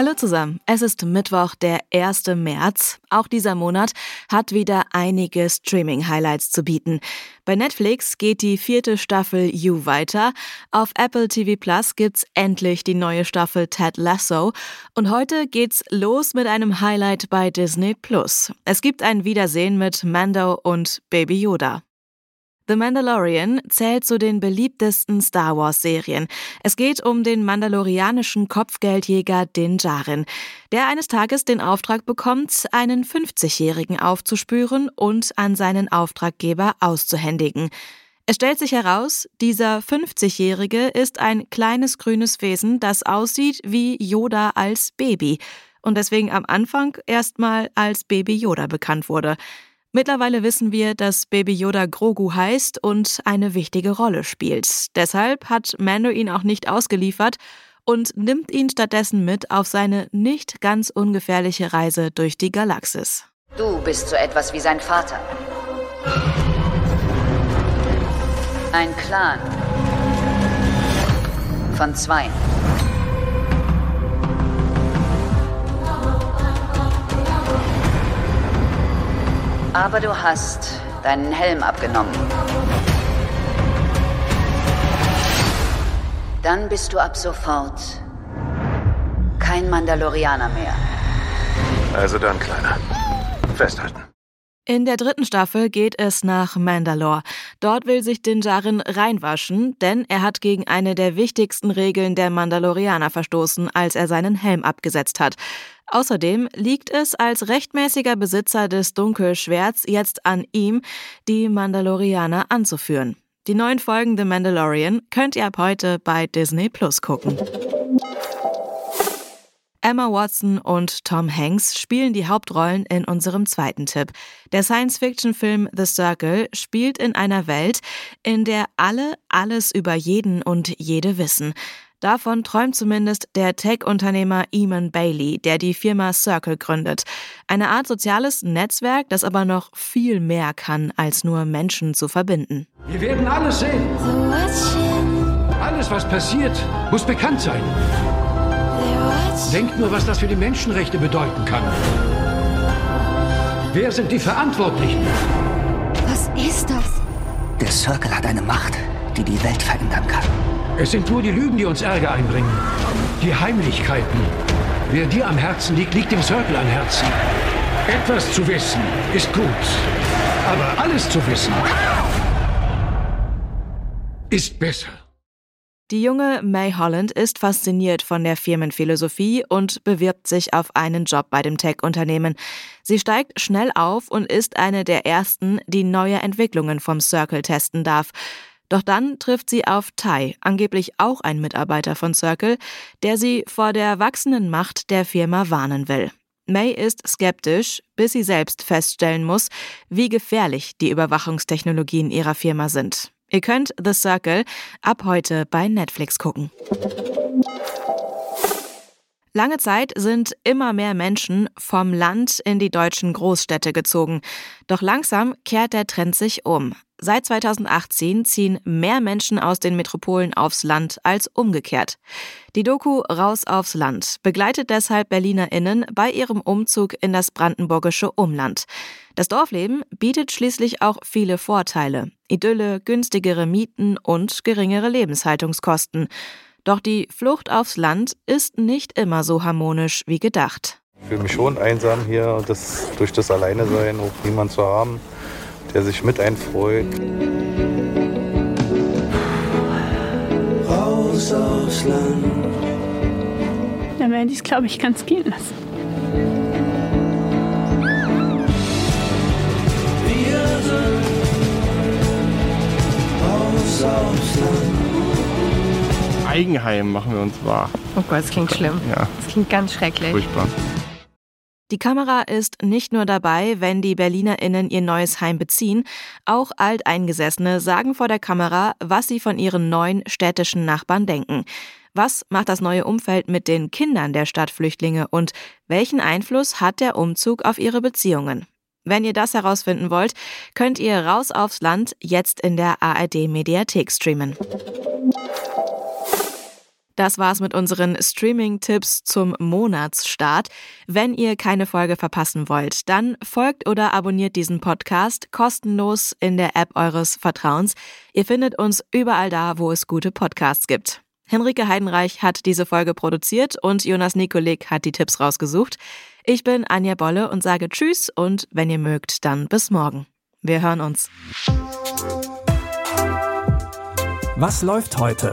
Hallo zusammen, es ist Mittwoch, der 1. März. Auch dieser Monat hat wieder einige Streaming-Highlights zu bieten. Bei Netflix geht die vierte Staffel You weiter. Auf Apple TV Plus gibt's endlich die neue Staffel Ted Lasso. Und heute geht's los mit einem Highlight bei Disney Plus. Es gibt ein Wiedersehen mit Mando und Baby Yoda. The Mandalorian zählt zu den beliebtesten Star Wars-Serien. Es geht um den mandalorianischen Kopfgeldjäger Din Djarin, der eines Tages den Auftrag bekommt, einen 50-Jährigen aufzuspüren und an seinen Auftraggeber auszuhändigen. Es stellt sich heraus, dieser 50-Jährige ist ein kleines grünes Wesen, das aussieht wie Yoda als Baby und deswegen am Anfang erstmal als Baby Yoda bekannt wurde. Mittlerweile wissen wir, dass Baby Yoda Grogu heißt und eine wichtige Rolle spielt. Deshalb hat Mando ihn auch nicht ausgeliefert und nimmt ihn stattdessen mit auf seine nicht ganz ungefährliche Reise durch die Galaxis. Du bist so etwas wie sein Vater. Ein Clan von zwei. Aber du hast deinen Helm abgenommen. Dann bist du ab sofort kein Mandalorianer mehr. Also dann, Kleiner. Festhalten. In der dritten Staffel geht es nach Mandalore. Dort will sich Din Djarin reinwaschen, denn er hat gegen eine der wichtigsten Regeln der Mandalorianer verstoßen, als er seinen Helm abgesetzt hat. Außerdem liegt es als rechtmäßiger Besitzer des Dunkelschwerts jetzt an ihm, die Mandalorianer anzuführen. Die neuen Folgen The Mandalorian könnt ihr ab heute bei Disney Plus gucken. Emma Watson und Tom Hanks spielen die Hauptrollen in unserem zweiten Tipp. Der Science-Fiction-Film The Circle spielt in einer Welt, in der alle alles über jeden und jede wissen. Davon träumt zumindest der Tech-Unternehmer Eamon Bailey, der die Firma Circle gründet. Eine Art soziales Netzwerk, das aber noch viel mehr kann, als nur Menschen zu verbinden. Wir werden alles sehen. Alles, was passiert, muss bekannt sein. Denkt nur, was das für die Menschenrechte bedeuten kann. Wer sind die Verantwortlichen? Was ist das? Der Circle hat eine Macht, die die Welt verändern kann. Es sind nur die Lügen, die uns Ärger einbringen. Die Heimlichkeiten. Wer dir am Herzen liegt, liegt dem Circle am Herzen. Etwas zu wissen ist gut. Aber alles zu wissen ist besser. Die junge May Holland ist fasziniert von der Firmenphilosophie und bewirbt sich auf einen Job bei dem Tech-Unternehmen. Sie steigt schnell auf und ist eine der ersten, die neue Entwicklungen vom Circle testen darf. Doch dann trifft sie auf Tai, angeblich auch ein Mitarbeiter von Circle, der sie vor der wachsenden Macht der Firma warnen will. May ist skeptisch, bis sie selbst feststellen muss, wie gefährlich die Überwachungstechnologien ihrer Firma sind. Ihr könnt The Circle ab heute bei Netflix gucken. Lange Zeit sind immer mehr Menschen vom Land in die deutschen Großstädte gezogen. Doch langsam kehrt der Trend sich um. Seit 2018 ziehen mehr Menschen aus den Metropolen aufs Land als umgekehrt. Die Doku Raus aufs Land begleitet deshalb BerlinerInnen bei ihrem Umzug in das brandenburgische Umland. Das Dorfleben bietet schließlich auch viele Vorteile. Idylle, günstigere Mieten und geringere Lebenshaltungskosten. Doch die Flucht aufs Land ist nicht immer so harmonisch wie gedacht. Ich fühle mich schon einsam hier das, durch das Alleinesein auch niemand zu haben, der sich mit einfreut. Raus aufs Land. Dann werde ich es, glaube ich, ganz gehen lassen. Wir sind raus aufs Land. Eigenheim machen wir uns wahr. Oh Gott, das klingt schlimm. Ja, Das klingt ganz schrecklich. furchtbar. Die Kamera ist nicht nur dabei, wenn die BerlinerInnen ihr neues Heim beziehen, auch Alteingesessene sagen vor der Kamera, was sie von ihren neuen städtischen Nachbarn denken. Was macht das neue Umfeld mit den Kindern der Stadtflüchtlinge und welchen Einfluss hat der Umzug auf ihre Beziehungen? Wenn ihr das herausfinden wollt, könnt ihr Raus aufs Land jetzt in der ARD Mediathek streamen. Das war's mit unseren Streaming-Tipps zum Monatsstart. Wenn ihr keine Folge verpassen wollt, dann folgt oder abonniert diesen Podcast kostenlos in der App eures Vertrauens. Ihr findet uns überall da, wo es gute Podcasts gibt. Henrike Heidenreich hat diese Folge produziert und Jonas Nikolik hat die Tipps rausgesucht. Ich bin Anja Bolle und sage Tschüss und wenn ihr mögt, dann bis morgen. Wir hören uns. Was läuft heute?